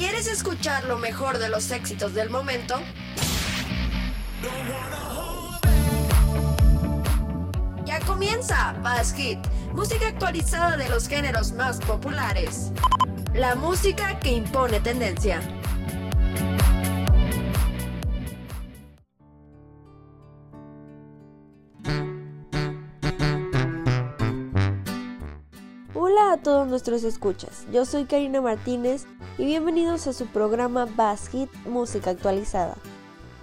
¿Quieres escuchar lo mejor de los éxitos del momento? Ya comienza Bass Hit, música actualizada de los géneros más populares. La música que impone tendencia. A todos nuestros escuchas, yo soy Karina Martínez y bienvenidos a su programa Bass Hit Música Actualizada.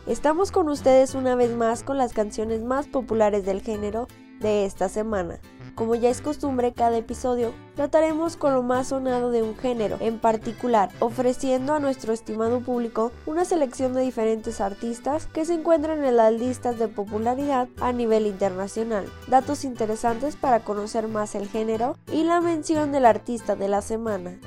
Estamos con ustedes una vez más con las canciones más populares del género de esta semana. Como ya es costumbre, cada episodio trataremos con lo más sonado de un género en particular, ofreciendo a nuestro estimado público una selección de diferentes artistas que se encuentran en las listas de popularidad a nivel internacional, datos interesantes para conocer más el género y la mención del artista de la semana.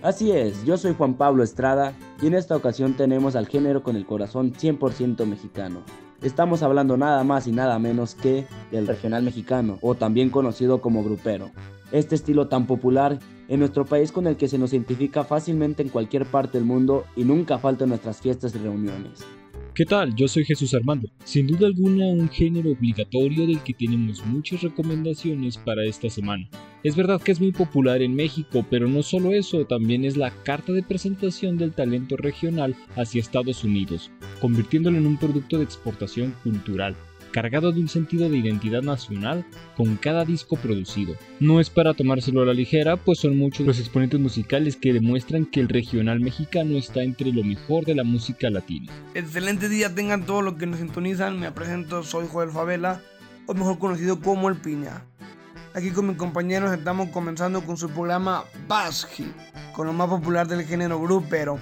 Así es, yo soy Juan Pablo Estrada y en esta ocasión tenemos al género con el corazón 100% mexicano. Estamos hablando nada más y nada menos que del regional mexicano, o también conocido como grupero. Este estilo tan popular en nuestro país con el que se nos identifica fácilmente en cualquier parte del mundo y nunca falta en nuestras fiestas y reuniones. ¿Qué tal? Yo soy Jesús Armando. Sin duda alguna un género obligatorio del que tenemos muchas recomendaciones para esta semana. Es verdad que es muy popular en México, pero no solo eso, también es la carta de presentación del talento regional hacia Estados Unidos, convirtiéndolo en un producto de exportación cultural cargado de un sentido de identidad nacional con cada disco producido. No es para tomárselo a la ligera, pues son muchos los exponentes musicales que demuestran que el regional mexicano está entre lo mejor de la música latina. Excelente día tengan todos los que nos sintonizan, me presento, soy Joel Favela, o mejor conocido como El Piña. Aquí con mis compañeros estamos comenzando con su programa Basji, con lo más popular del género grupero,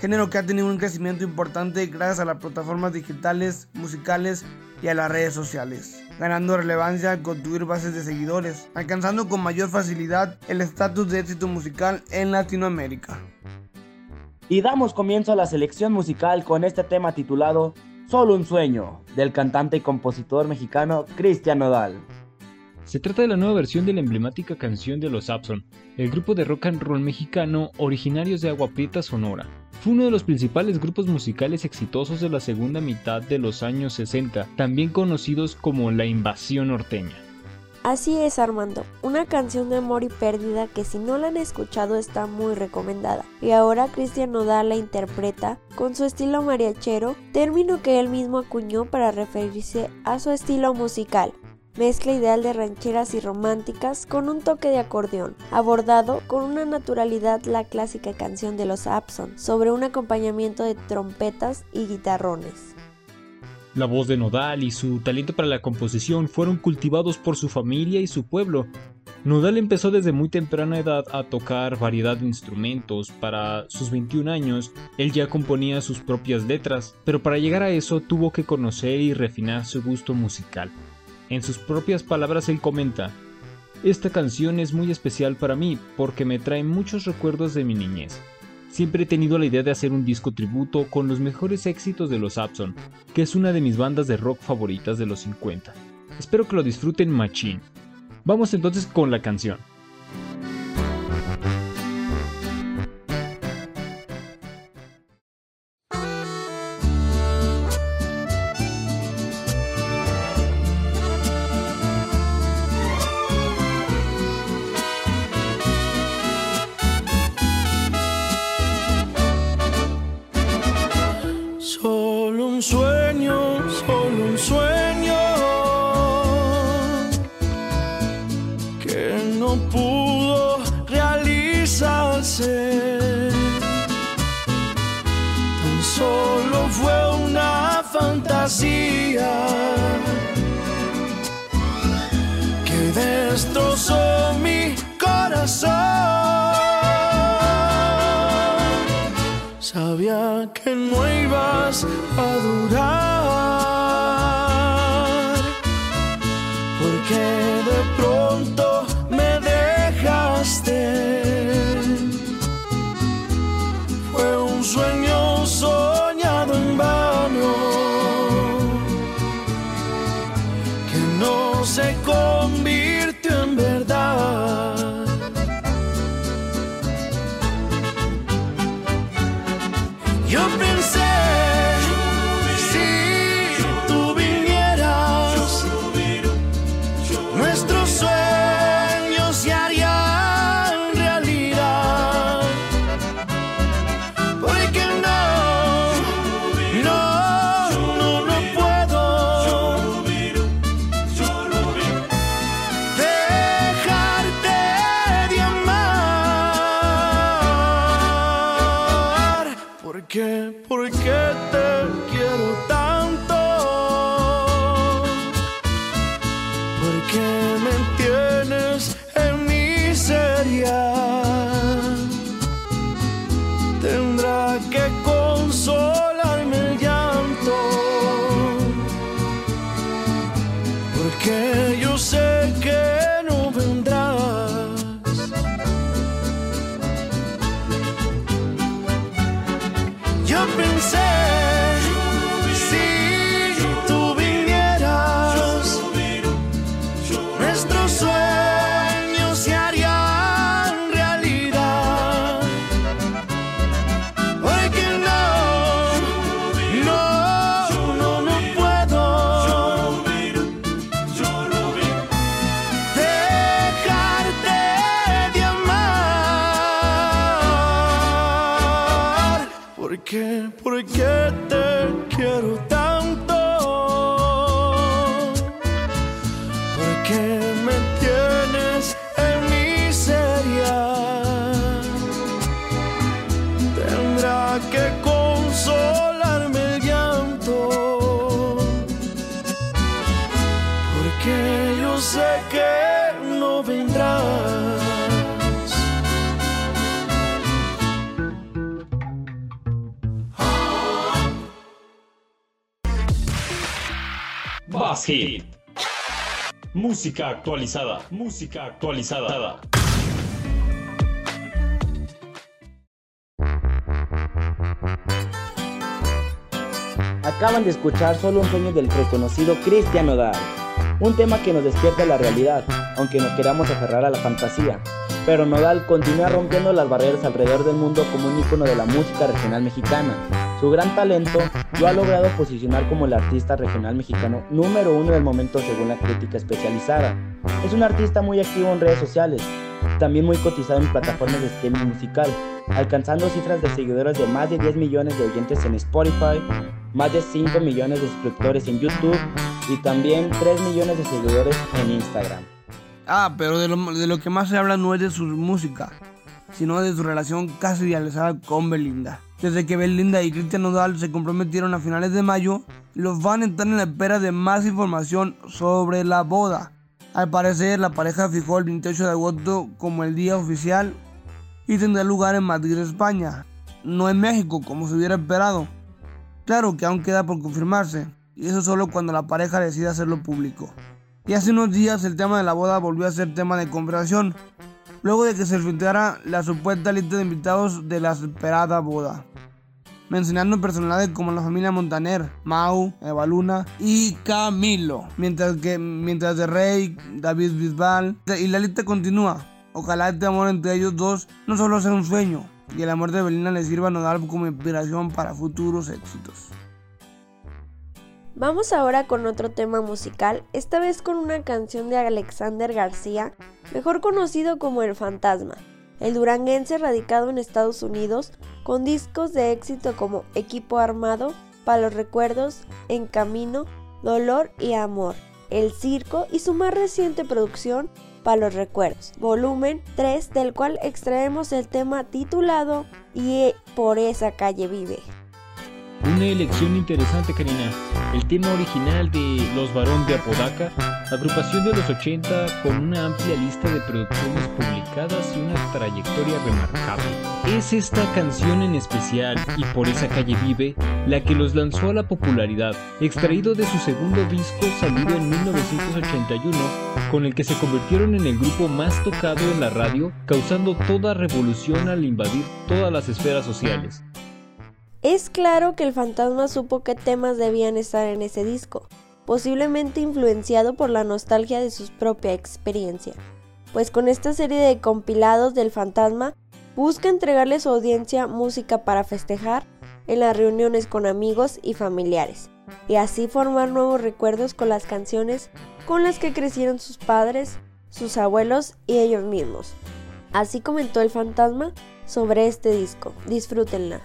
género que ha tenido un crecimiento importante gracias a las plataformas digitales, musicales y a las redes sociales, ganando relevancia al construir bases de seguidores, alcanzando con mayor facilidad el estatus de éxito musical en Latinoamérica. Y damos comienzo a la selección musical con este tema titulado Solo un sueño, del cantante y compositor mexicano Cristian Nodal. Se trata de la nueva versión de la emblemática canción de los Abson, el grupo de rock and roll mexicano originarios de Agua Prieta, Sonora. Fue uno de los principales grupos musicales exitosos de la segunda mitad de los años 60, también conocidos como la invasión norteña. Así es Armando, una canción de amor y pérdida que si no la han escuchado está muy recomendada. Y ahora Cristian Nodal la interpreta con su estilo mariachero, término que él mismo acuñó para referirse a su estilo musical, mezcla ideal de rancheras y románticas con un toque de acordeón, abordado con una naturalidad la clásica canción de los Abson, sobre un acompañamiento de trompetas y guitarrones. La voz de Nodal y su talento para la composición fueron cultivados por su familia y su pueblo. Nodal empezó desde muy temprana edad a tocar variedad de instrumentos. Para sus 21 años, él ya componía sus propias letras, pero para llegar a eso tuvo que conocer y refinar su gusto musical. En sus propias palabras él comenta, esta canción es muy especial para mí porque me trae muchos recuerdos de mi niñez. Siempre he tenido la idea de hacer un disco tributo con los mejores éxitos de los Abson, que es una de mis bandas de rock favoritas de los 50. Espero que lo disfruten machín. Vamos entonces con la canción. care. Música actualizada. Música actualizada. Acaban de escuchar solo un sueño del reconocido Cristian Nodal. Un tema que nos despierta la realidad, aunque nos queramos aferrar a la fantasía. Pero Nodal continúa rompiendo las barreras alrededor del mundo como un ícono de la música regional mexicana su gran talento lo ha logrado posicionar como el artista regional mexicano número uno del momento según la crítica especializada. Es un artista muy activo en redes sociales, también muy cotizado en plataformas de streaming musical, alcanzando cifras de seguidores de más de 10 millones de oyentes en Spotify, más de 5 millones de suscriptores en YouTube y también 3 millones de seguidores en Instagram. Ah, pero de lo, de lo que más se habla no es de su música, sino de su relación casi idealizada con Belinda. Desde que Belinda y Cristian Nodal se comprometieron a finales de mayo, los fans están en la espera de más información sobre la boda. Al parecer, la pareja fijó el 28 de agosto como el día oficial y tendrá lugar en Madrid, España, no en México como se hubiera esperado. Claro que aún queda por confirmarse, y eso solo cuando la pareja decida hacerlo público. Y hace unos días el tema de la boda volvió a ser tema de conversación, luego de que se filtrara la supuesta lista de invitados de la esperada boda, mencionando personalidades como la familia Montaner, Mau, Eva Luna y Camilo, mientras que mientras de Rey, David Bisbal y la lista continúa. Ojalá este amor entre ellos dos no solo sea un sueño y el amor de Belina le sirva a Nodal como inspiración para futuros éxitos. Vamos ahora con otro tema musical, esta vez con una canción de Alexander García, mejor conocido como El Fantasma, el duranguense radicado en Estados Unidos, con discos de éxito como Equipo Armado, Para los Recuerdos, En Camino, Dolor y Amor, El Circo y su más reciente producción, Para los Recuerdos, volumen 3, del cual extraemos el tema titulado Y por esa calle vive. Una elección interesante, Karina. El tema original de Los Barón de Apodaca, agrupación de los 80 con una amplia lista de producciones publicadas y una trayectoria remarcable. Es esta canción en especial, y por esa calle vive, la que los lanzó a la popularidad, extraído de su segundo disco salido en 1981, con el que se convirtieron en el grupo más tocado en la radio, causando toda revolución al invadir todas las esferas sociales. Es claro que el fantasma supo qué temas debían estar en ese disco, posiblemente influenciado por la nostalgia de su propia experiencia, pues con esta serie de compilados del fantasma busca entregarle a su audiencia música para festejar, en las reuniones con amigos y familiares, y así formar nuevos recuerdos con las canciones con las que crecieron sus padres, sus abuelos y ellos mismos. Así comentó el fantasma sobre este disco. Disfrútenla.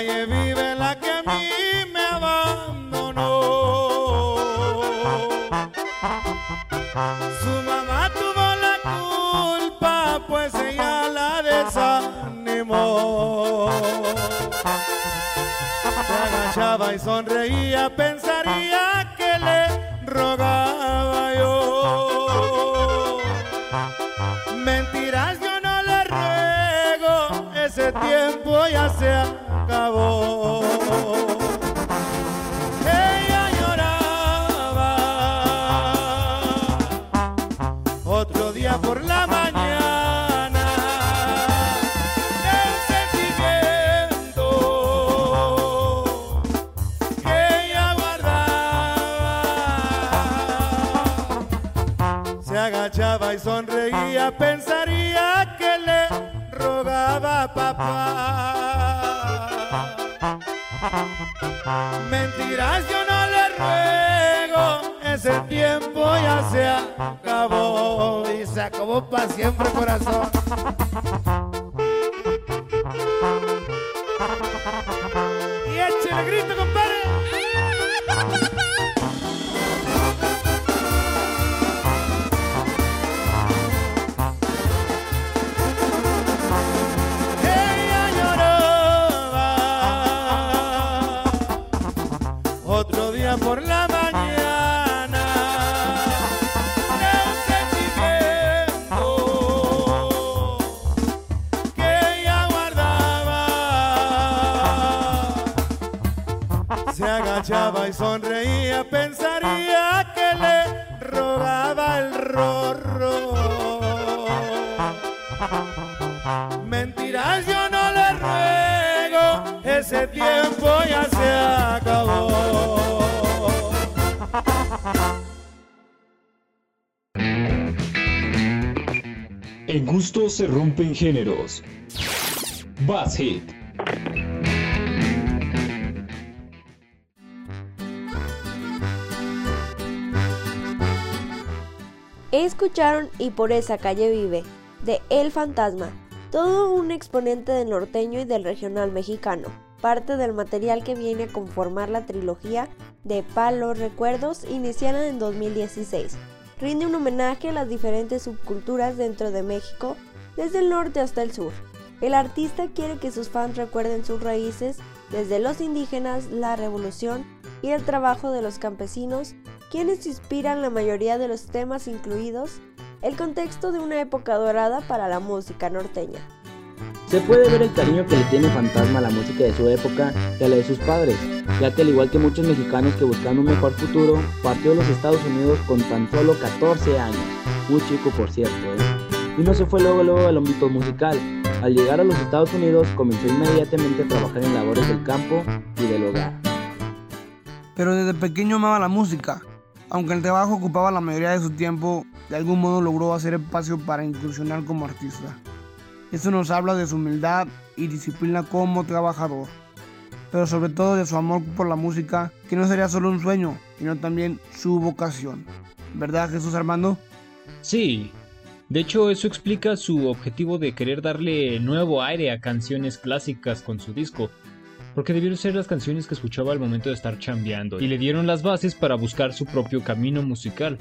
Calle vive la que a mí me abandonó. Su mamá tuvo la culpa, pues ella la desanimó. Se agachaba y sonreía, pensaría que le rogaba yo. Mentiras yo no le ruego, ese tiempo ya se acabó. Mentiras yo no le ruego, ese tiempo ya se acabó y se acabó para siempre corazón. Se agachaba y sonreía, pensaría que le robaba el rorro. Mentiras yo no le ruego, ese tiempo ya se acabó. En gusto se rompen géneros. Bass Hit. Escucharon Y por esa calle vive, de El Fantasma, todo un exponente del norteño y del regional mexicano, parte del material que viene a conformar la trilogía de Palos Recuerdos iniciada en 2016. Rinde un homenaje a las diferentes subculturas dentro de México, desde el norte hasta el sur. El artista quiere que sus fans recuerden sus raíces desde los indígenas, la revolución y el trabajo de los campesinos, quienes inspiran la mayoría de los temas incluidos, el contexto de una época dorada para la música norteña. Se puede ver el cariño que le tiene Fantasma a la música de su época y a la de sus padres, ya que al igual que muchos mexicanos que buscan un mejor futuro, partió a los Estados Unidos con tan solo 14 años, muy chico por cierto, ¿eh? y no se fue luego luego al ámbito musical. Al llegar a los Estados Unidos comenzó inmediatamente a trabajar en labores del campo y del hogar. Pero desde pequeño amaba la música. Aunque el trabajo ocupaba la mayoría de su tiempo, de algún modo logró hacer espacio para incursionar como artista. Esto nos habla de su humildad y disciplina como trabajador, pero sobre todo de su amor por la música, que no sería solo un sueño, sino también su vocación. ¿Verdad, Jesús Armando? Sí. De hecho, eso explica su objetivo de querer darle nuevo aire a canciones clásicas con su disco, porque debieron ser las canciones que escuchaba al momento de estar chambeando, y le dieron las bases para buscar su propio camino musical.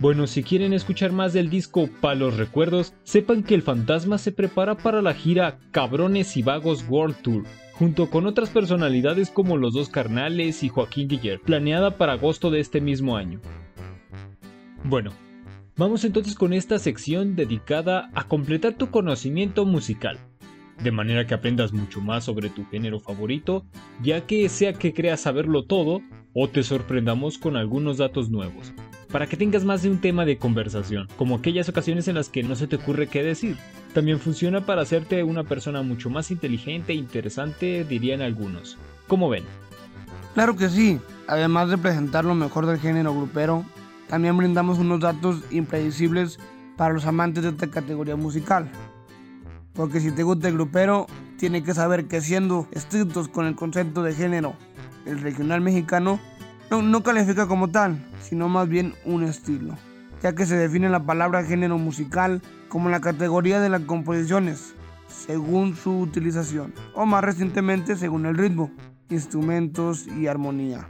Bueno, si quieren escuchar más del disco Pa' los recuerdos, sepan que el fantasma se prepara para la gira Cabrones y Vagos World Tour, junto con otras personalidades como los dos carnales y Joaquín Guiller, planeada para agosto de este mismo año. Bueno, vamos entonces con esta sección dedicada a completar tu conocimiento musical, de manera que aprendas mucho más sobre tu género favorito, ya que sea que creas saberlo todo o te sorprendamos con algunos datos nuevos. para que tengas más de un tema de conversación, como aquellas ocasiones en las que no se te ocurre qué decir. También funciona para hacerte una persona mucho más inteligente e interesante, dirían algunos. ¿Cómo ven? Claro que sí, además de presentar lo mejor del género grupero, también brindamos unos datos impredecibles para los amantes de esta categoría musical. Porque si te gusta el grupero, tiene que saber que siendo estrictos con el concepto de género, el regional mexicano no, no califica como tal, sino más bien un estilo, ya que se define la palabra género musical como la categoría de las composiciones, según su utilización, o más recientemente según el ritmo, instrumentos y armonía,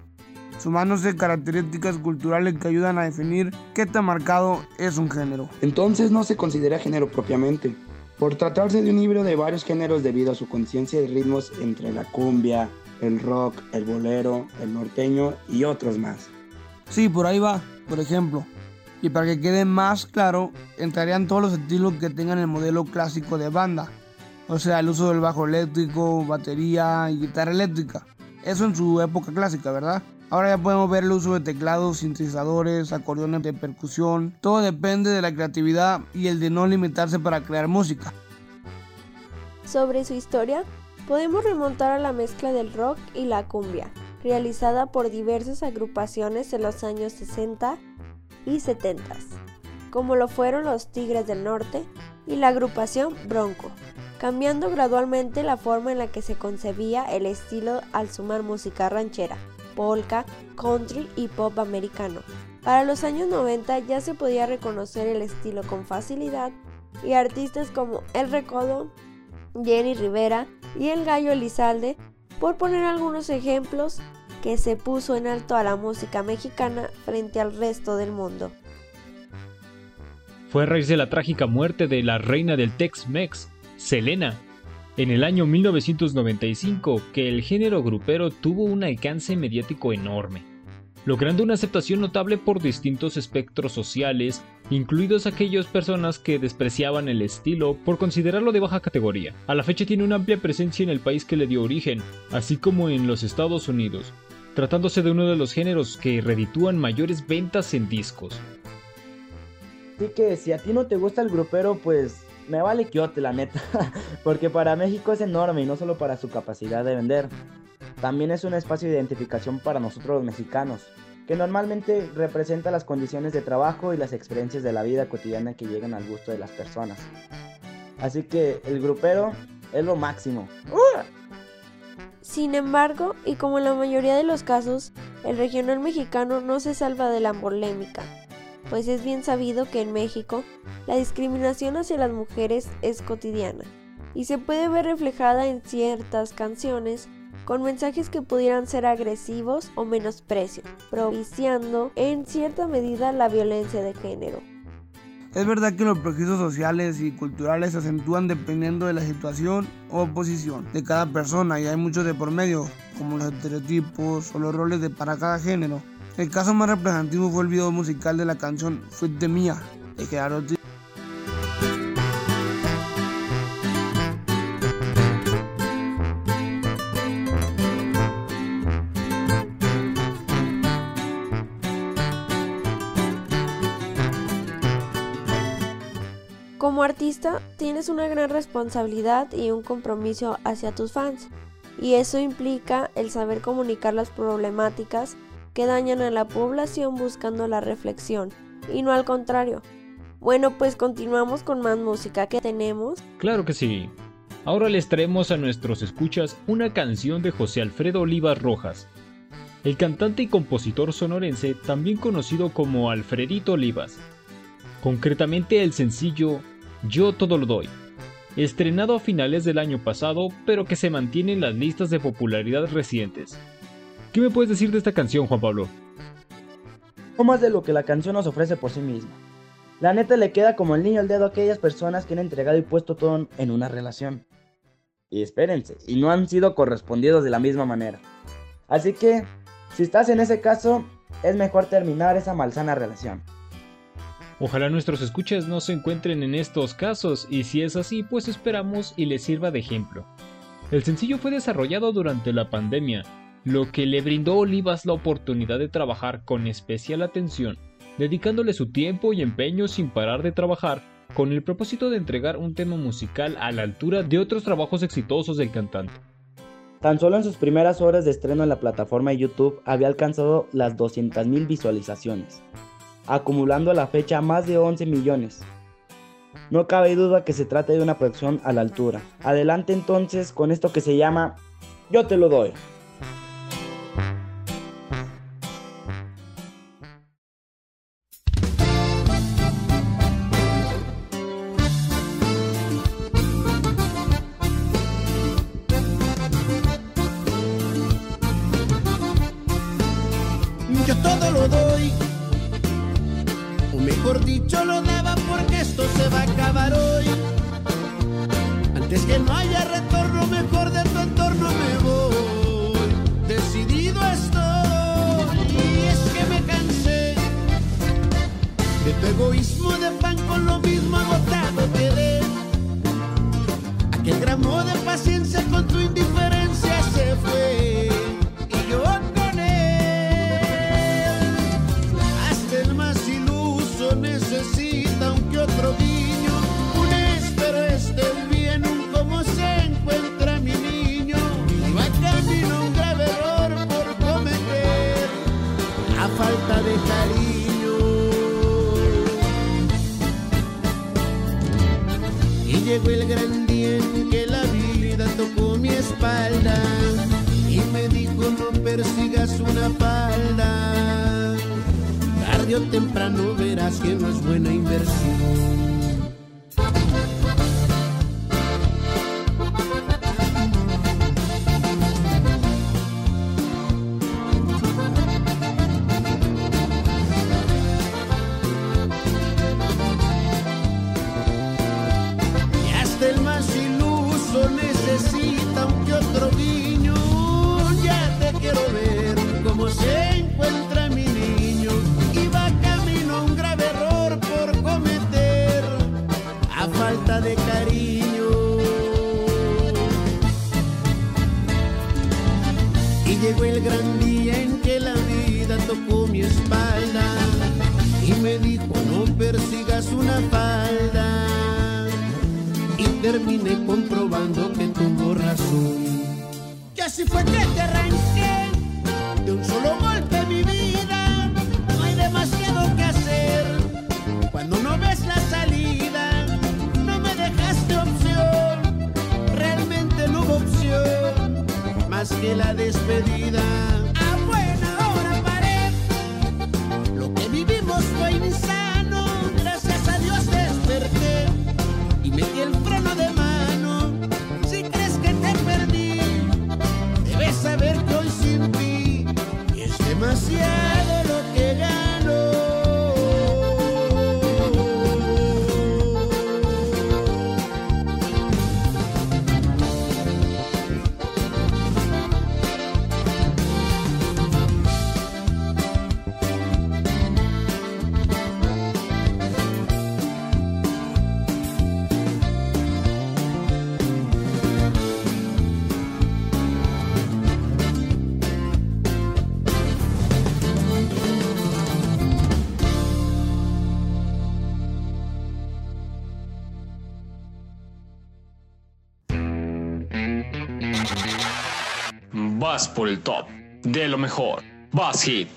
sumándose características culturales que ayudan a definir qué tan marcado es un género. Entonces no se considera género propiamente, por tratarse de un híbrido de varios géneros debido a su conciencia de ritmos entre la cumbia, el rock, el bolero, el norteño y otros más. Sí, por ahí va, por ejemplo. Y para que quede más claro, entrarían todos los estilos que tengan el modelo clásico de banda. O sea, el uso del bajo eléctrico, batería y guitarra eléctrica. Eso en su época clásica, ¿verdad? Ahora ya podemos ver el uso de teclados, sintetizadores, acordeones de percusión. Todo depende de la creatividad y el de no limitarse para crear música. Sobre su historia, podemos remontar a la mezcla del rock y la cumbia, realizada por diversas agrupaciones en los años 60 y 70, como lo fueron los Tigres del Norte y la agrupación Bronco, cambiando gradualmente la forma en la que se concebía el estilo al sumar música ranchera, polka, country y pop americano. Para los años 90 ya se podía reconocer el estilo con facilidad y artistas como El Recodo, Jenny Rivera y El Gallo Elizalde, por poner algunos ejemplos que se puso en alto a la música mexicana frente al resto del mundo. Fue a raíz de la trágica muerte de la reina del Tex-Mex, Selena, en el año 1995 que el género grupero tuvo un alcance mediático enorme, logrando una aceptación notable por distintos espectros sociales, incluidos aquellas personas que despreciaban el estilo por considerarlo de baja categoría. A la fecha tiene una amplia presencia en el país que le dio origen, así como en los Estados Unidos, tratándose de uno de los géneros que reditúan mayores ventas en discos. Así que si a ti no te gusta el grupero, pues me vale quiote, la neta. Porque para México es enorme y no solo para su capacidad de vender. También es un espacio de identificación para nosotros los mexicanos, que normalmente representa las condiciones de trabajo y las experiencias de la vida cotidiana que llegan al gusto de las personas. Así que el grupero es lo máximo. Sin embargo, y como en la mayoría de los casos, el regional mexicano no se salva de la polémica, pues es bien sabido que en México la discriminación hacia las mujeres es cotidiana y se puede ver reflejada en ciertas canciones con mensajes que pudieran ser agresivos o menosprecio, propiciando en cierta medida la violencia de género. Es verdad que los prejuicios sociales y culturales se acentúan dependiendo de la situación o posición de cada persona y hay muchos de por medio, como los estereotipos o los roles de para cada género. El caso más representativo fue el video musical de la canción Fuit de Mía, de Gerardo Como artista tienes una gran responsabilidad y un compromiso hacia tus fans, y eso implica el saber comunicar las problemáticas que dañan a la población buscando la reflexión, y no al contrario. Bueno, pues continuamos con más música que tenemos. Claro que sí. Ahora les traemos a nuestros escuchas una canción de José Alfredo Olivas Rojas, el cantante y compositor sonorense también conocido como Alfredito Olivas. Concretamente el sencillo yo todo lo doy, estrenado a finales del año pasado, pero que se mantiene en las listas de popularidad recientes. ¿Qué me puedes decir de esta canción, Juan Pablo? No más de lo que la canción nos ofrece por sí misma. La neta le queda como el niño al dedo a aquellas personas que han entregado y puesto todo en una relación. Y espérense, y no han sido correspondidos de la misma manera. Así que, si estás en ese caso, es mejor terminar esa malsana relación. Ojalá nuestros escuchas no se encuentren en estos casos y si es así, pues esperamos y les sirva de ejemplo. El sencillo fue desarrollado durante la pandemia, lo que le brindó Olivas la oportunidad de trabajar con especial atención dedicándole su tiempo y empeño sin parar de trabajar, con el propósito de entregar un tema musical a la altura de otros trabajos exitosos del cantante. Tan solo en sus primeras horas de estreno en la plataforma de YouTube había alcanzado las 200.000 visualizaciones, acumulando a la fecha más de 11 millones. No cabe duda que se trata de una producción a la altura. Adelante entonces con esto que se llama Yo te lo doy. Persigas una falda. Tarde o temprano verás que no es buena inversión. Demasiado Por el top de lo mejor. Vas Hit.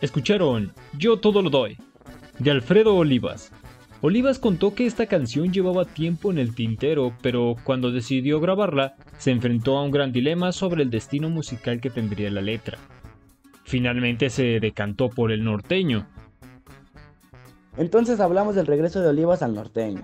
Escucharon Yo todo lo doy, de Alfredo Olivas. Olivas contó que esta canción llevaba tiempo en el tintero, pero cuando decidió grabarla, se enfrentó a un gran dilema sobre el destino musical que tendría la letra. Finalmente se decantó por el norteño. Entonces hablamos del regreso de Olivas al norteño.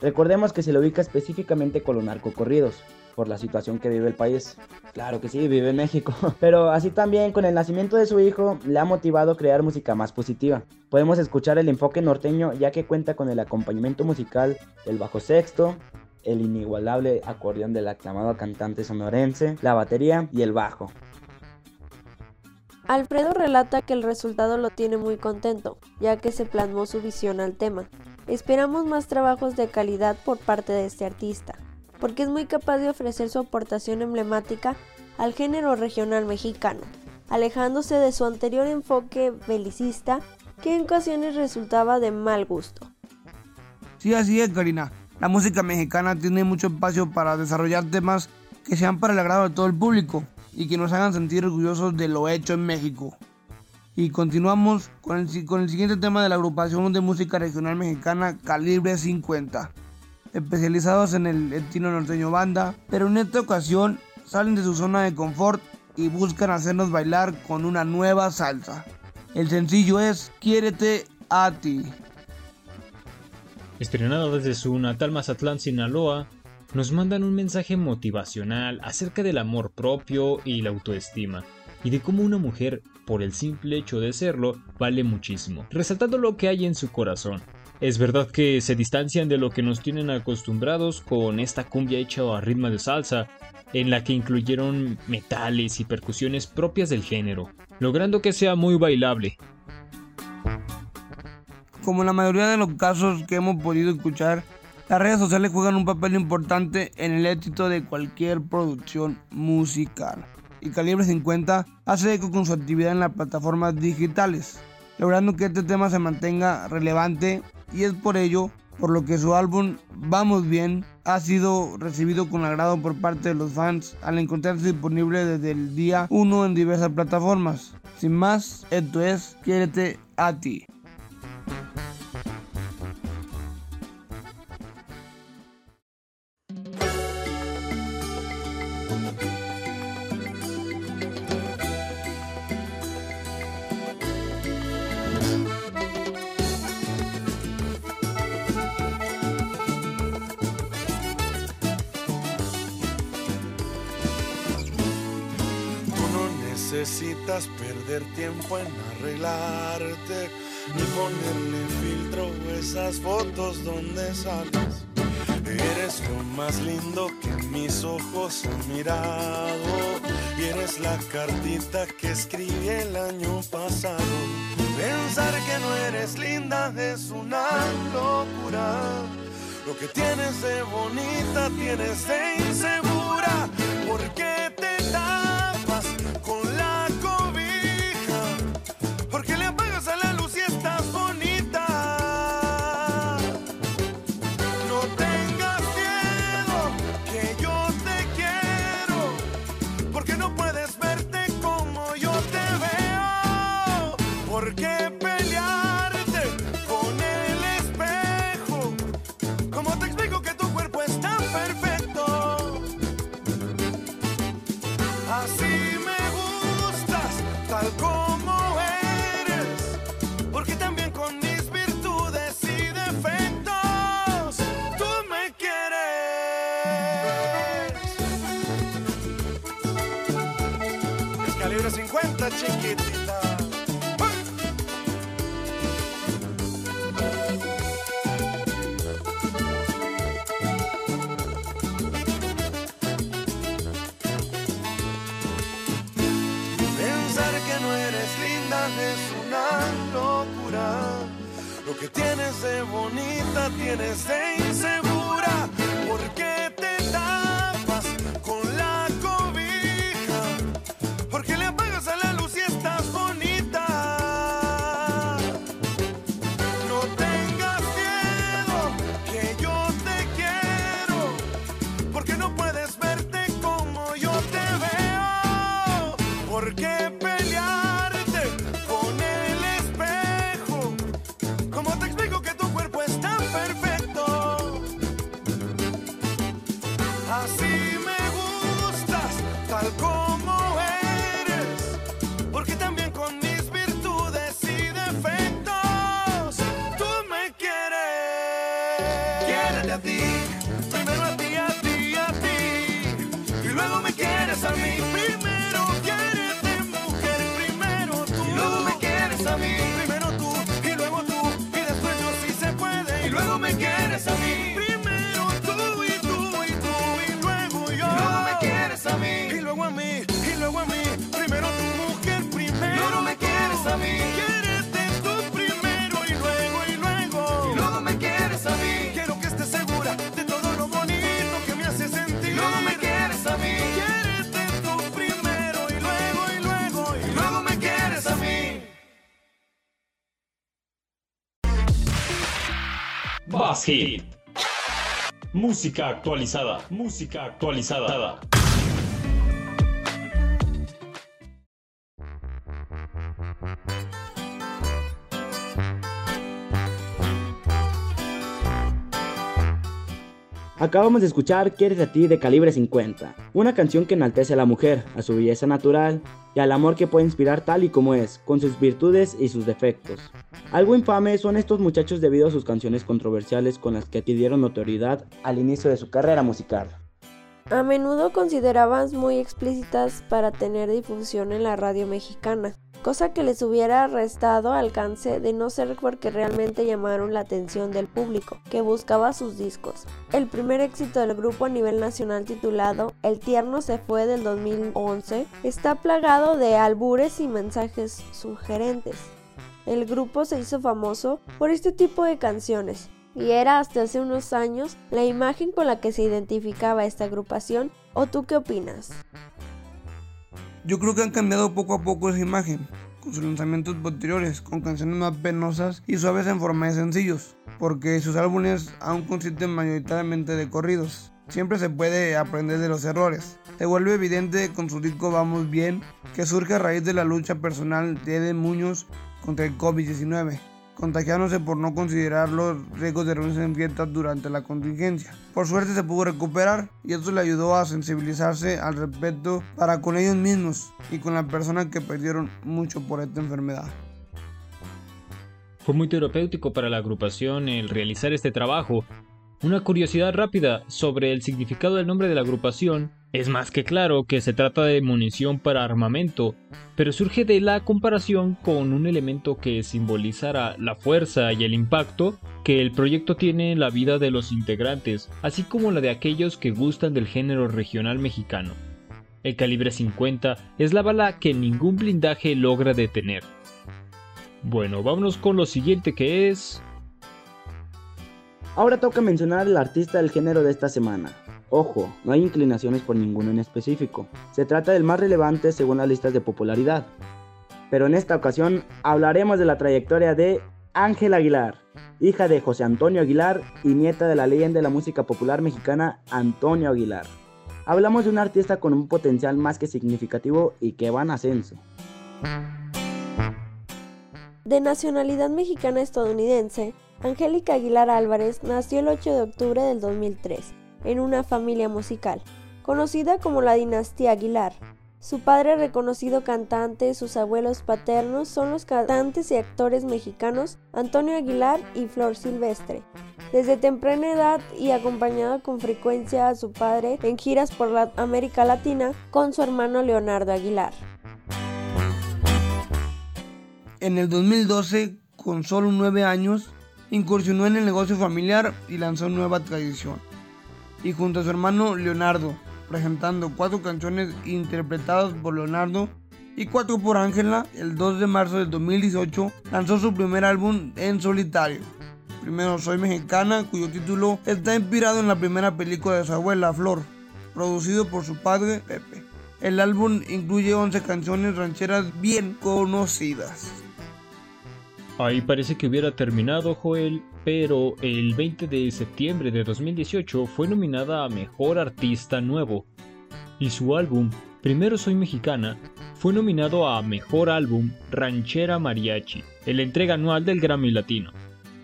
Recordemos que se lo ubica específicamente con los narcocorridos, por la situación que vive el país. Claro que sí, vive en México. Pero así también con el nacimiento de su hijo le ha motivado crear música más positiva. Podemos escuchar el enfoque norteño ya que cuenta con el acompañamiento musical del bajo sexto, el inigualable acordeón del aclamado cantante sonorense, la batería y el bajo. Alfredo relata que el resultado lo tiene muy contento, ya que se plasmó su visión al tema. Esperamos más trabajos de calidad por parte de este artista, porque es muy capaz de ofrecer su aportación emblemática al género regional mexicano, alejándose de su anterior enfoque belicista que en ocasiones resultaba de mal gusto. Sí, así es, Karina. La música mexicana tiene mucho espacio para desarrollar temas que sean para el agrado de todo el público y que nos hagan sentir orgullosos de lo hecho en México. Y continuamos con el, con el siguiente tema de la agrupación de música regional mexicana Calibre 50, especializados en el estilo norteño banda, pero en esta ocasión salen de su zona de confort y buscan hacernos bailar con una nueva salsa. El sencillo es Quiérete a ti. Estrenado desde su natal Mazatlán, Sinaloa, nos mandan un mensaje motivacional acerca del amor propio y la autoestima, y de cómo una mujer, por el simple hecho de serlo, vale muchísimo, resaltando lo que hay en su corazón. Es verdad que se distancian de lo que nos tienen acostumbrados con esta cumbia hecha a ritmo de salsa, en la que incluyeron metales y percusiones propias del género, logrando que sea muy bailable. Como la mayoría de los casos que hemos podido escuchar, las redes sociales juegan un papel importante en el éxito de cualquier producción musical. Y Calibre 50 hace eco con su actividad en las plataformas digitales, logrando que este tema se mantenga relevante y es por ello por lo que su álbum Vamos Bien ha sido recibido con agrado por parte de los fans al encontrarse disponible desde el día 1 en diversas plataformas. Sin más, esto es Quiérete a ti. Tiempo en arreglarte ni ponerle filtro esas fotos donde sales. Eres lo más lindo que mis ojos han mirado y eres la cartita que escribí el año pasado. Pensar que no eres linda es una locura. Lo que tienes de bonita tienes de insegura. te Hit. Música actualizada. Música actualizada. Acabamos de escuchar Quieres a ti de calibre 50, una canción que enaltece a la mujer, a su belleza natural y al amor que puede inspirar tal y como es, con sus virtudes y sus defectos. Algo infame son estos muchachos debido a sus canciones controversiales con las que adquirieron notoriedad al inicio de su carrera musical. A menudo consideraban muy explícitas para tener difusión en la radio mexicana cosa que les hubiera restado alcance de no ser porque realmente llamaron la atención del público, que buscaba sus discos. El primer éxito del grupo a nivel nacional titulado El tierno se fue del 2011 está plagado de albures y mensajes sugerentes. El grupo se hizo famoso por este tipo de canciones, y era hasta hace unos años la imagen con la que se identificaba esta agrupación, ¿o tú qué opinas? Yo creo que han cambiado poco a poco esa imagen, con sus lanzamientos posteriores, con canciones más penosas y suaves en forma de sencillos, porque sus álbumes aún consisten mayoritariamente de corridos. Siempre se puede aprender de los errores. Se vuelve evidente con su disco Vamos Bien que surge a raíz de la lucha personal de Eden Muñoz contra el COVID-19 contagiándose por no considerar los riesgos de reunirse en fiestas durante la contingencia. Por suerte se pudo recuperar y esto le ayudó a sensibilizarse al respecto para con ellos mismos y con las personas que perdieron mucho por esta enfermedad. Fue muy terapéutico para la agrupación el realizar este trabajo. Una curiosidad rápida sobre el significado del nombre de la agrupación es más que claro que se trata de munición para armamento, pero surge de la comparación con un elemento que simbolizará la fuerza y el impacto que el proyecto tiene en la vida de los integrantes, así como la de aquellos que gustan del género regional mexicano. El calibre 50 es la bala que ningún blindaje logra detener. Bueno, vámonos con lo siguiente que es... Ahora toca mencionar el artista del género de esta semana, Ojo, no hay inclinaciones por ninguno en específico. Se trata del más relevante según las listas de popularidad. Pero en esta ocasión hablaremos de la trayectoria de Ángel Aguilar, hija de José Antonio Aguilar y nieta de la leyenda de la música popular mexicana Antonio Aguilar. Hablamos de un artista con un potencial más que significativo y que va en ascenso. De nacionalidad mexicana estadounidense, Angélica Aguilar Álvarez nació el 8 de octubre del 2003 en una familia musical, conocida como la dinastía Aguilar. Su padre reconocido cantante, sus abuelos paternos son los cantantes y actores mexicanos Antonio Aguilar y Flor Silvestre. Desde temprana edad y acompañado con frecuencia a su padre en giras por la América Latina con su hermano Leonardo Aguilar. En el 2012, con solo nueve años, incursionó en el negocio familiar y lanzó nueva tradición y junto a su hermano Leonardo, presentando cuatro canciones interpretadas por Leonardo y cuatro por Ángela, el 2 de marzo del 2018 lanzó su primer álbum en solitario. Primero Soy Mexicana, cuyo título está inspirado en la primera película de su abuela Flor, producido por su padre Pepe. El álbum incluye 11 canciones rancheras bien conocidas. Ahí parece que hubiera terminado Joel, pero el 20 de septiembre de 2018 fue nominada a Mejor Artista Nuevo y su álbum Primero Soy Mexicana fue nominado a Mejor Álbum Ranchera Mariachi, en la entrega anual del Grammy Latino.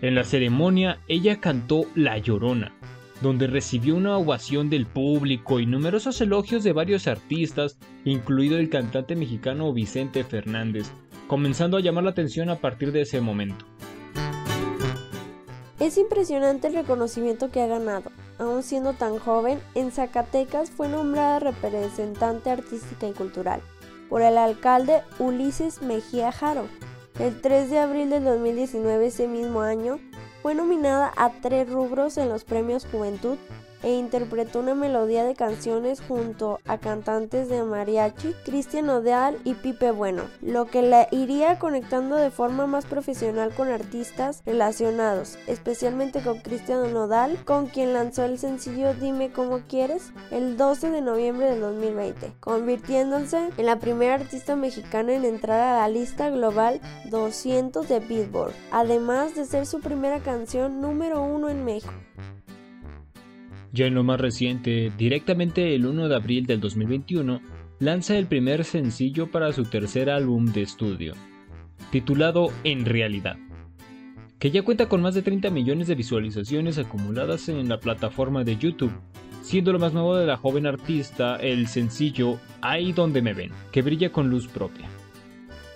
En la ceremonia ella cantó La Llorona, donde recibió una ovación del público y numerosos elogios de varios artistas, incluido el cantante mexicano Vicente Fernández, comenzando a llamar la atención a partir de ese momento. Es impresionante el reconocimiento que ha ganado. Aún siendo tan joven, en Zacatecas fue nombrada representante artística y cultural por el alcalde Ulises Mejía Jaro. El 3 de abril del 2019, ese mismo año, fue nominada a tres rubros en los premios Juventud e interpretó una melodía de canciones junto a cantantes de mariachi, Cristian Odal y Pipe Bueno, lo que la iría conectando de forma más profesional con artistas relacionados, especialmente con Cristian Odal, con quien lanzó el sencillo Dime cómo quieres el 12 de noviembre del 2020, convirtiéndose en la primera artista mexicana en entrar a la lista global 200 de Billboard, además de ser su primera canción número uno en México. Ya en lo más reciente, directamente el 1 de abril del 2021, lanza el primer sencillo para su tercer álbum de estudio, titulado En Realidad, que ya cuenta con más de 30 millones de visualizaciones acumuladas en la plataforma de YouTube, siendo lo más nuevo de la joven artista el sencillo Ahí donde me ven, que brilla con luz propia.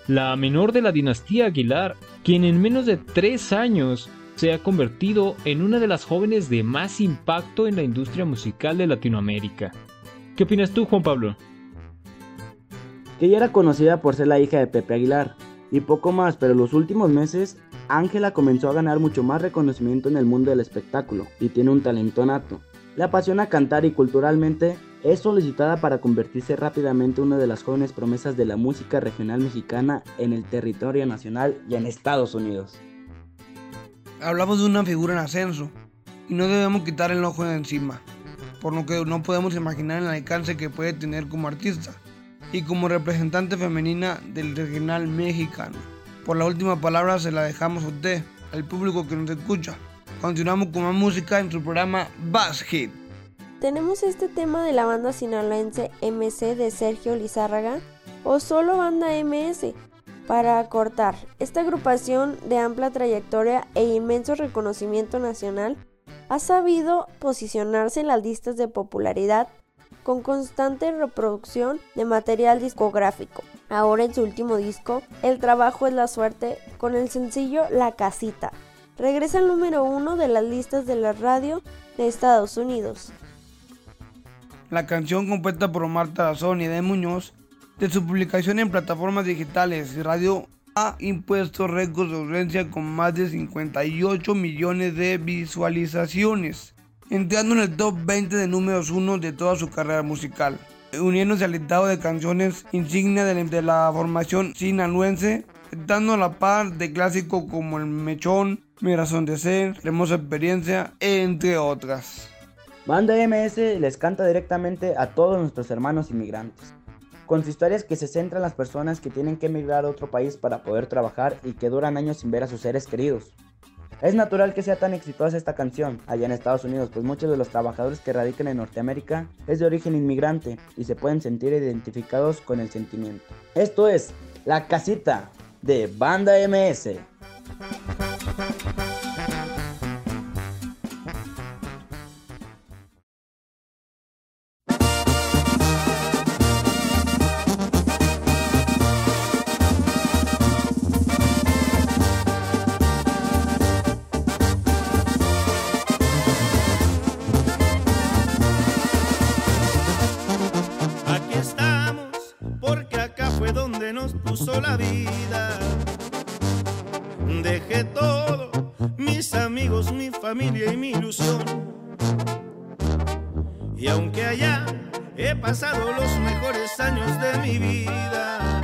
La menor de la dinastía Aguilar, quien en menos de 3 años se ha convertido en una de las jóvenes de más impacto en la industria musical de Latinoamérica. ¿Qué opinas tú, Juan Pablo? Que ella era conocida por ser la hija de Pepe Aguilar, y poco más, pero en los últimos meses, Ángela comenzó a ganar mucho más reconocimiento en el mundo del espectáculo, y tiene un talento nato. Le apasiona cantar y culturalmente es solicitada para convertirse rápidamente en una de las jóvenes promesas de la música regional mexicana en el territorio nacional y en Estados Unidos hablamos de una figura en ascenso y no debemos quitar el ojo de encima, por lo que no podemos imaginar el alcance que puede tener como artista y como representante femenina del regional mexicano. Por la última palabra se la dejamos a usted, al público que nos escucha. Continuamos con más música en su programa Bass Hit. Tenemos este tema de la banda sinaloense MC de Sergio Lizárraga o solo banda MS para cortar, esta agrupación de amplia trayectoria e inmenso reconocimiento nacional ha sabido posicionarse en las listas de popularidad con constante reproducción de material discográfico. Ahora en su último disco, El trabajo es la suerte, con el sencillo La casita. Regresa al número uno de las listas de la radio de Estados Unidos. La canción compuesta por Marta Razón de Muñoz de su publicación en plataformas digitales, Radio ha impuesto récords de audiencia con más de 58 millones de visualizaciones, entrando en el top 20 de números 1 de toda su carrera musical, uniéndose al listado de canciones insignia de la, formación sinaloense, estando a la par de clásicos como El Mechón, Mi Razón de Ser, Hermosa Experiencia, entre otras. Banda MS les canta directamente a todos nuestros hermanos inmigrantes con sus historias que se centran en las personas que tienen que emigrar a otro país para poder trabajar y que duran años sin ver a sus seres queridos. Es natural que sea tan exitosa esta canción allá en Estados Unidos, pues muchos de los trabajadores que radican en Norteamérica es de origen inmigrante y se pueden sentir identificados con el sentimiento. Esto es La Casita de Banda MS. pasado los mejores años de mi vida.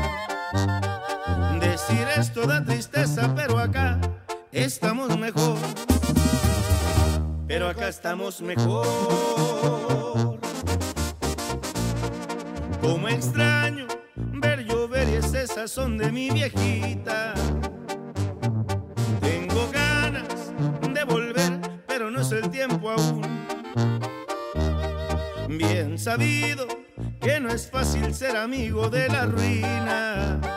Decir esto da tristeza, pero acá estamos mejor. Pero acá estamos mejor. Como extraño ver llover y ese sazón de mi viejita. Tengo ganas de volver, pero no es el tiempo aún. Bien sabido que no es fácil ser amigo de la ruina.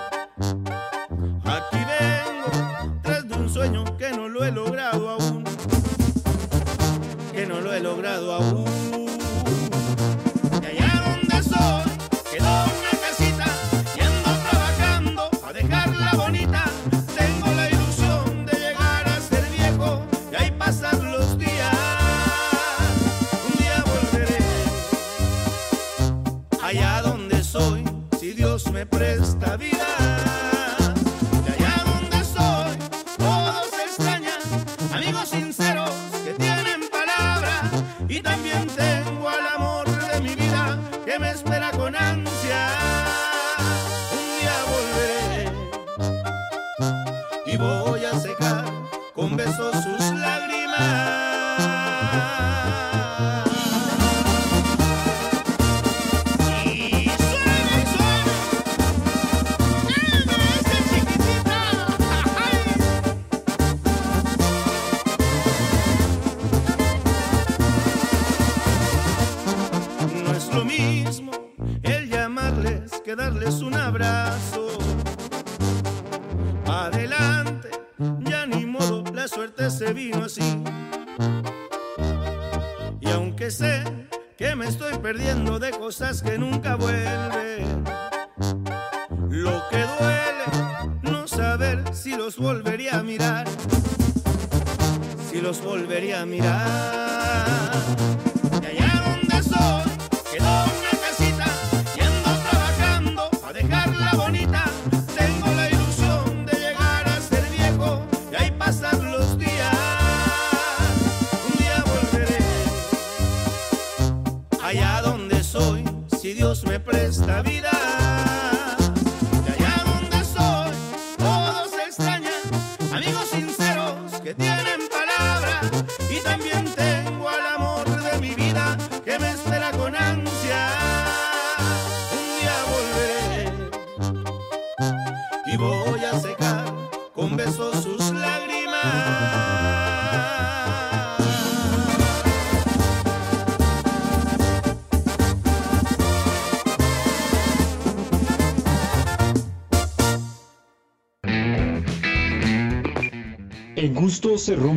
Perdiendo de cosas que nunca vuelven,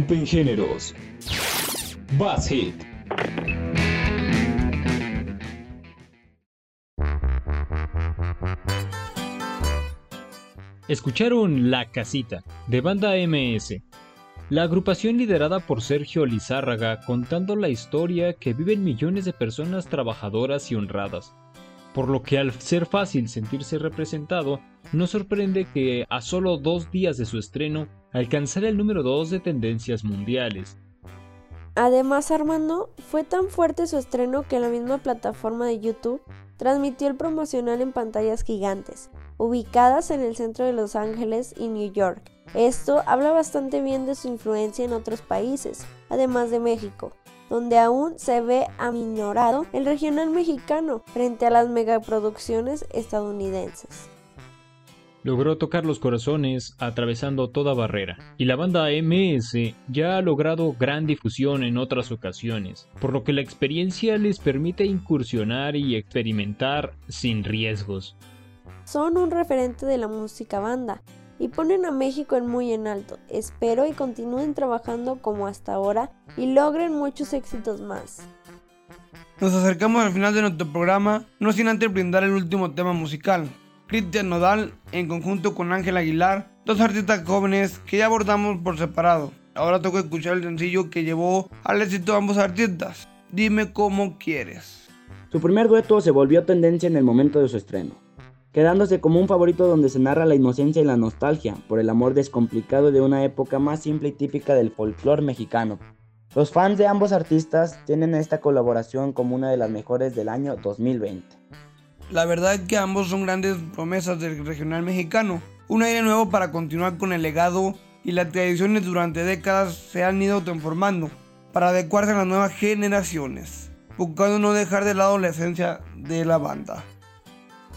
rompen géneros. Bass Hit. Escucharon La Casita, de banda MS. La agrupación liderada por Sergio Lizárraga contando la historia que viven millones de personas trabajadoras y honradas. Por lo que al ser fácil sentirse representado, no sorprende que a solo dos días de su estreno alcanzara el número 2 de tendencias mundiales. Además, Armando, fue tan fuerte su estreno que la misma plataforma de YouTube transmitió el promocional en pantallas gigantes, ubicadas en el centro de Los Ángeles y New York. Esto habla bastante bien de su influencia en otros países, además de México, donde aún se ve aminorado el regional mexicano frente a las megaproducciones estadounidenses. Logró tocar los corazones atravesando toda barrera, y la banda MS ya ha logrado gran difusión en otras ocasiones, por lo que la experiencia les permite incursionar y experimentar sin riesgos. Son un referente de la música banda y ponen a México en muy en alto. Espero y continúen trabajando como hasta ahora y logren muchos éxitos más. Nos acercamos al final de nuestro programa, no sin antes brindar el último tema musical. Cristian Nodal, en conjunto con Ángel Aguilar, dos artistas jóvenes que ya abordamos por separado. Ahora toca escuchar el sencillo que llevó al éxito a ambos artistas. Dime cómo quieres. Su primer dueto se volvió tendencia en el momento de su estreno, quedándose como un favorito donde se narra la inocencia y la nostalgia por el amor descomplicado de una época más simple y típica del folclore mexicano. Los fans de ambos artistas tienen esta colaboración como una de las mejores del año 2020. La verdad que ambos son grandes promesas del regional mexicano. Un aire nuevo para continuar con el legado y las tradiciones durante décadas se han ido transformando para adecuarse a las nuevas generaciones, buscando no dejar de lado la esencia de la banda.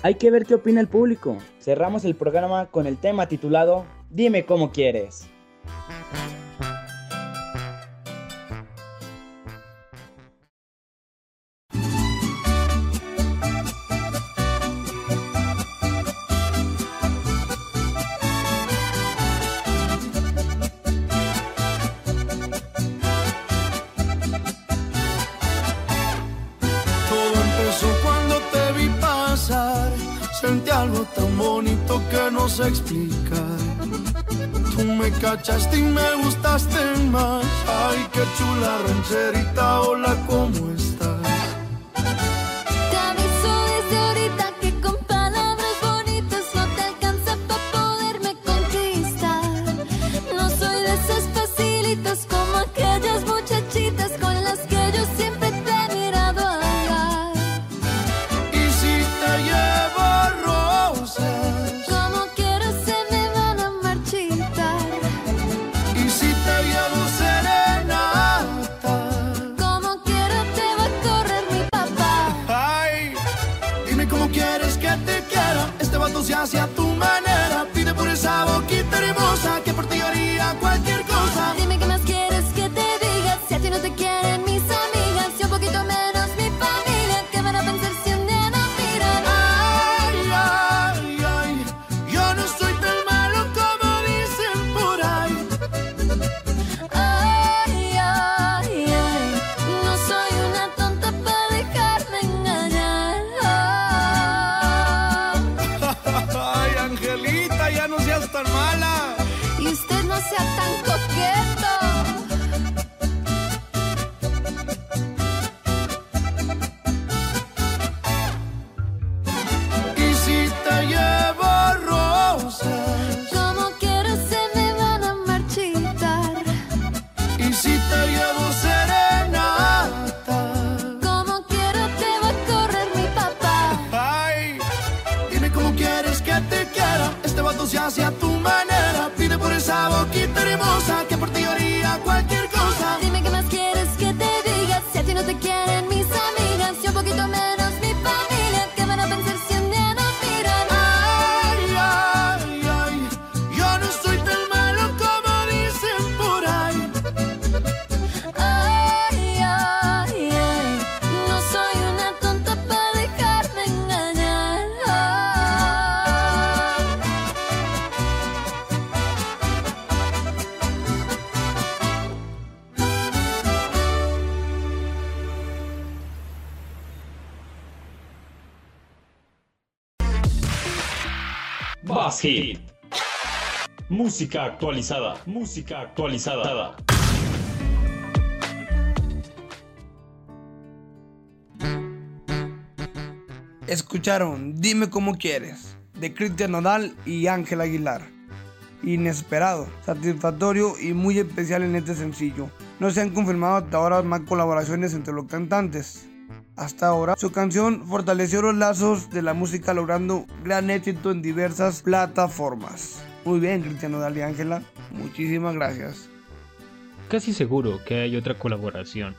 Hay que ver qué opina el público. Cerramos el programa con el tema titulado Dime cómo quieres. Sé explicar. Tú me cachaste y me gustaste más. Ay, qué chula rancherita, hola, Música actualizada. Música actualizada. escucharon Dime cómo quieres, de Cristian Nodal y Ángel Aguilar. Inesperado, satisfactorio y muy especial en este sencillo. No se han confirmado hasta ahora más colaboraciones entre los cantantes. Hasta ahora, su canción fortaleció los lazos de la música logrando gran éxito en diversas plataformas. Muy bien, Cristian Nodal y Ángela, muchísimas gracias. Casi seguro que hay otra colaboración.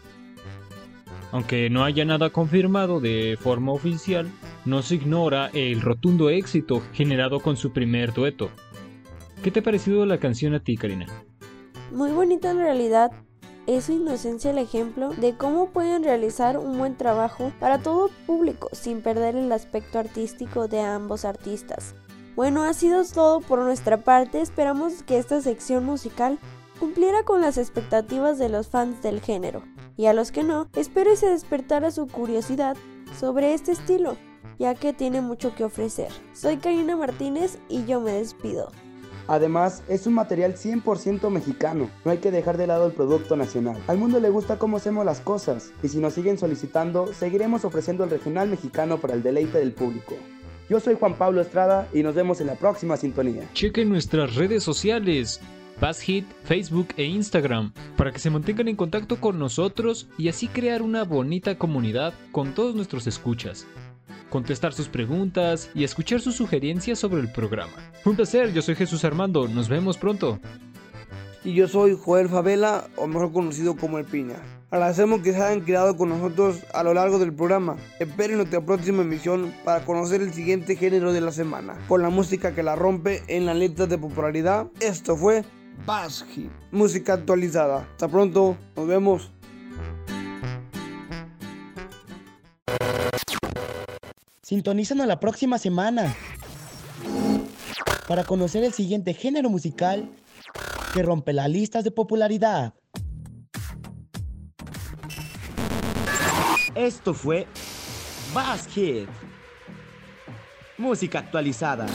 Aunque no haya nada confirmado de forma oficial, no se ignora el rotundo éxito generado con su primer dueto. ¿Qué te ha parecido la canción a ti, Karina? Muy bonita en realidad. Es su inocencia el ejemplo de cómo pueden realizar un buen trabajo para todo público sin perder el aspecto artístico de ambos artistas. Bueno, ha sido todo por nuestra parte. Esperamos que esta sección musical cumpliera con las expectativas de los fans del género. Y a los que no, espero se despertara su curiosidad sobre este estilo, ya que tiene mucho que ofrecer. Soy Karina Martínez y yo me despido. Además, es un material 100% mexicano. No hay que dejar de lado el producto nacional. Al mundo le gusta cómo hacemos las cosas, y si nos siguen solicitando, seguiremos ofreciendo el regional mexicano para el deleite del público. Yo soy Juan Pablo Estrada y nos vemos en la próxima sintonía. Chequen nuestras redes sociales, BuzzHit, Facebook e Instagram, para que se mantengan en contacto con nosotros y así crear una bonita comunidad con todos nuestros escuchas. Contestar sus preguntas y escuchar sus sugerencias sobre el programa. Fue un placer, yo soy Jesús Armando, nos vemos pronto. Y yo soy Joel Favela, o mejor conocido como El Piña. Agradecemos que se hayan quedado con nosotros a lo largo del programa. Esperen nuestra próxima emisión para conocer el siguiente género de la semana, con la música que la rompe en las letras de popularidad. Esto fue Bass música actualizada. Hasta pronto, nos vemos. Sintonízanos la próxima semana para conocer el siguiente género musical que rompe las listas de popularidad. Esto fue Bass Hit. Música actualizada.